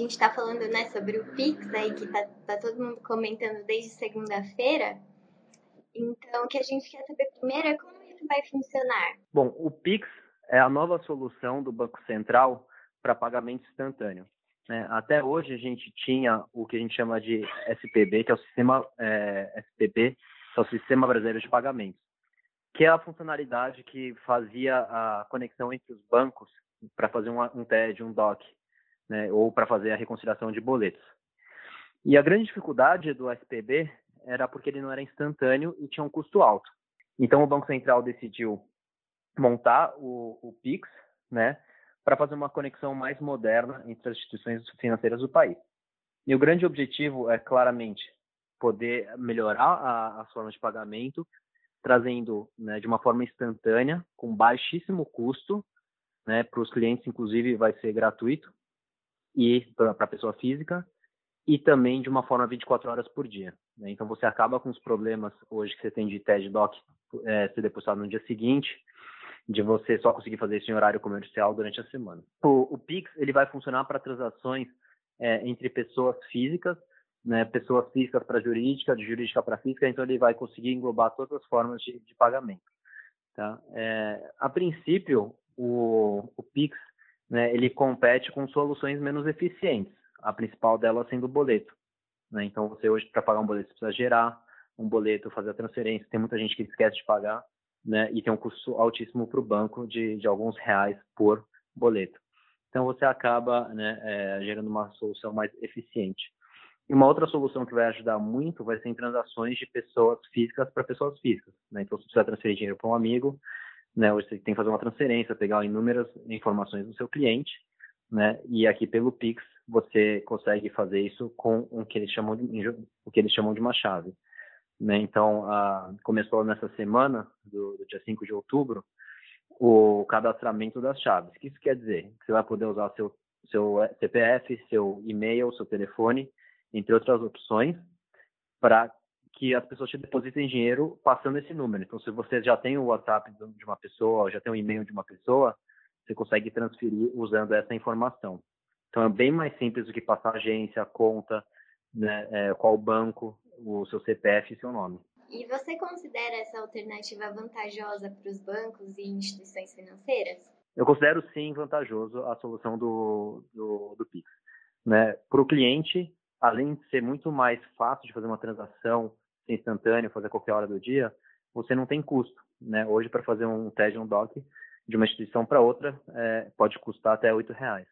gente está falando né, sobre o Pix aí, que tá, tá todo mundo comentando desde segunda-feira. Então, o que a gente quer saber primeiro é como isso vai funcionar. Bom, o Pix é a nova solução do Banco Central para pagamento instantâneo. Né? Até hoje a gente tinha o que a gente chama de SPB, que é o sistema é, SPB, que é o Sistema Brasileiro de Pagamentos, que é a funcionalidade que fazia a conexão entre os bancos para fazer um, um TED, um DOC, né? ou para fazer a reconciliação de boletos. E a grande dificuldade do SPB era porque ele não era instantâneo e tinha um custo alto. Então o Banco Central decidiu montar o, o PIX, né, para fazer uma conexão mais moderna entre as instituições financeiras do país. E o grande objetivo é claramente poder melhorar a, as formas de pagamento, trazendo né, de uma forma instantânea, com baixíssimo custo, né, para os clientes, inclusive vai ser gratuito, e para a pessoa física, e também de uma forma 24 horas por dia. Né? Então você acaba com os problemas hoje que você tem de TED Doc é, ser depositado no dia seguinte, de você só conseguir fazer isso em horário comercial durante a semana. O, o Pix ele vai funcionar para transações é, entre pessoas físicas, né, pessoas físicas para jurídica, de jurídica para física, então ele vai conseguir englobar todas as formas de, de pagamento. Tá? É, a princípio, o, o Pix né, ele compete com soluções menos eficientes, a principal delas sendo o boleto. Né? Então, você hoje, para pagar um boleto, você precisa gerar um boleto, fazer a transferência. Tem muita gente que esquece de pagar né, e tem um custo altíssimo para o banco de, de alguns reais por boleto. Então você acaba né, é, gerando uma solução mais eficiente. E uma outra solução que vai ajudar muito vai ser em transações de pessoas físicas para pessoas físicas. Né? Então, se você precisa transferir dinheiro para um amigo, né, hoje você tem que fazer uma transferência, pegar inúmeras informações do seu cliente, né, e aqui pelo Pix você consegue fazer isso com o que eles chamam de, o que eles chamam de uma chave. Né? Então, a, começou nessa semana, do, do, dia 5 de outubro, o cadastramento das chaves. O que isso quer dizer? Que você vai poder usar seu, seu CPF, seu e-mail, seu telefone, entre outras opções, para que as pessoas te depositem dinheiro passando esse número. Então, se você já tem o WhatsApp de uma pessoa, já tem o e-mail de uma pessoa, você consegue transferir usando essa informação. Então, é bem mais simples do que passar agência, conta, né, é, qual banco, o seu CPF e seu nome. E você considera essa alternativa vantajosa para os bancos e instituições financeiras? Eu considero sim vantajoso a solução do, do, do Pix. Né? Para o cliente, além de ser muito mais fácil de fazer uma transação instantânea, fazer a qualquer hora do dia, você não tem custo. Né? Hoje, para fazer um TED, um DOC, de uma instituição para outra, é, pode custar até R$ reais.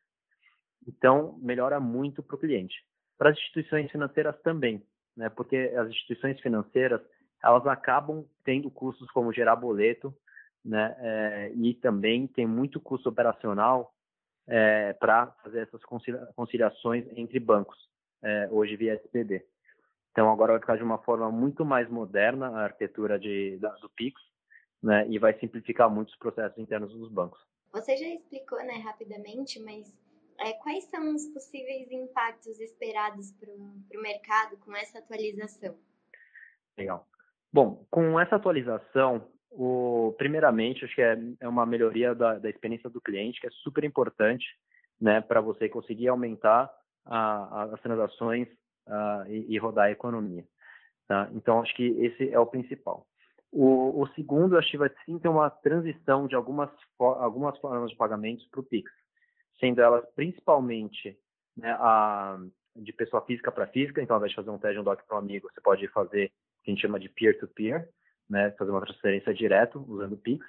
Então, melhora muito para o cliente. Para as instituições financeiras também né? Porque as instituições financeiras elas acabam tendo custos como gerar boleto, né? É, e também tem muito custo operacional é, para fazer essas conciliações entre bancos, é, hoje via SPB. Então agora vai ficar de uma forma muito mais moderna a arquitetura de, da, do Pix, né? E vai simplificar muitos processos internos dos bancos. Você já explicou, né, rapidamente, mas é, quais são os possíveis impactos esperados para o mercado com essa atualização? Legal. Bom, com essa atualização, o, primeiramente, acho que é, é uma melhoria da, da, experiência do cliente, que é super importante né, para você conseguir aumentar a, a, as transações a, e, e, rodar a economia. Tá? Então, acho que esse é o principal. O, o, segundo, acho que vai sim ter uma transição de algumas, algumas formas de pagamentos para o Pix sendo elas principalmente né, a, de pessoa física para física, então ao invés de fazer um TED um DOC para um amigo, você pode fazer o que a gente chama de peer-to-peer, -peer, né, fazer uma transferência direto usando o Pix,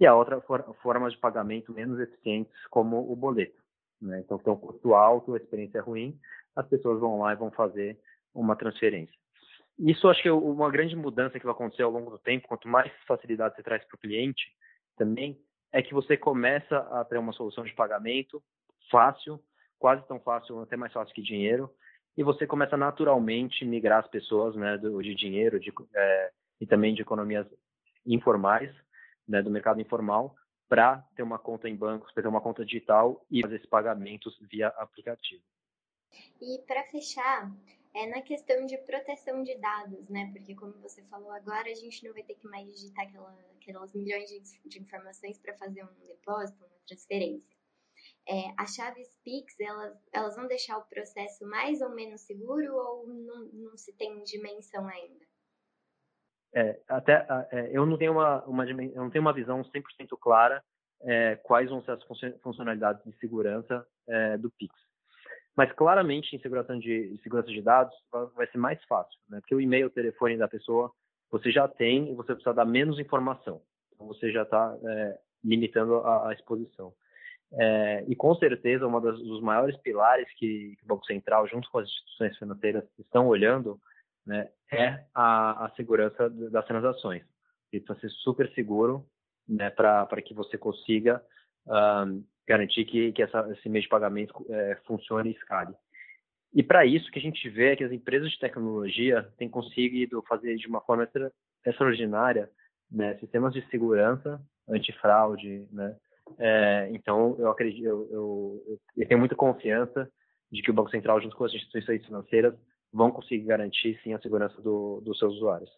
e a outra for, forma de pagamento menos eficientes, como o boleto. Né? Então, tem um custo alto, a experiência é ruim, as pessoas vão lá e vão fazer uma transferência. Isso acho que é uma grande mudança que vai acontecer ao longo do tempo, quanto mais facilidade você traz para o cliente, também é que você começa a ter uma solução de pagamento fácil, quase tão fácil, até mais fácil que dinheiro, e você começa naturalmente migrar as pessoas, né, do, de dinheiro de, é, e também de economias informais, né, do mercado informal, para ter uma conta em bancos, para ter uma conta digital e fazer esses pagamentos via aplicativo. E para fechar, é na questão de proteção de dados, né? Porque como você falou agora, a gente não vai ter que mais digitar aquela, aquelas milhões de, de informações para fazer um depósito, uma transferência. é, as chaves Pix, elas, elas vão deixar o processo mais ou menos seguro ou não, não se tem dimensão ainda? É, até é, eu não tenho uma, uma eu não tenho uma visão 100% clara é, quais vão ser as funcionalidades de segurança é, do Pix. Mas claramente em segurança de, em segurança de dados vai ser mais fácil, né? Porque o e-mail, o telefone da pessoa você já tem e você precisa dar menos informação. Então você já está é, limitando a, a exposição. É, e com certeza, um dos maiores pilares que, que, o Banco Central, junto com as instituições financeiras, estão olhando né, é a, a, segurança das transações. Vai ser super seguro né, para que você consiga um, garantir que, que essa, esse meio de pagamento é, funcione e escale. E para isso que a gente vê é que as empresas de tecnologia têm conseguido fazer de uma forma extra, extraordinária né, sistemas de segurança, antifraude, né, é, então, eu acredito, eu, eu, eu, tenho muita confiança de que o Banco Central, junto com as instituições financeiras, vão conseguir garantir sim a segurança do, dos seus usuários.